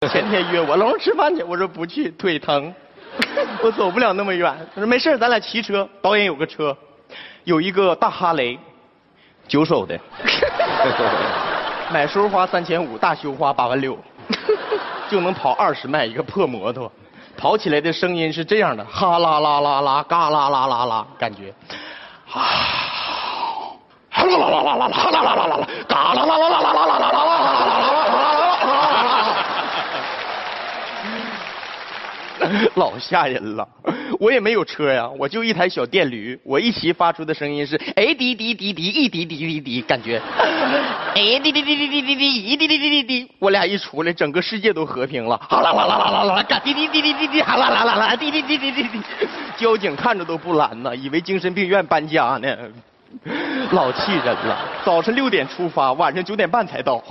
前天约我，老师吃饭去，我说不去，腿疼，我走不了那么远。他说没事，咱俩骑车。导演有个车，有一个大哈雷，九手的，买时候花三千五，大修花八万六，就能跑二十迈一个破摩托，跑起来的声音是这样的，哈啦啦啦啦，嘎啦啦啦啦，感觉，啊，哈啦啦啦啦啦，哈啦啦啦啦啦，嘎啦啦啦啦啦啦啦啦啦啦啦。老吓人了，我也没有车呀，我就一台小电驴，我一骑发出的声音是哎滴滴滴滴一滴滴滴滴，感觉哎滴滴滴滴滴滴滴一滴滴滴滴滴，我俩一出来，整个世界都和平了，哈啦啦啦啦啦啦，嘎滴滴滴滴滴滴，哈啦啦啦啦，滴滴滴滴滴滴，交警看着都不拦呢，以为精神病院搬家呢，老气人了。早晨六点出发，晚上九点半才到。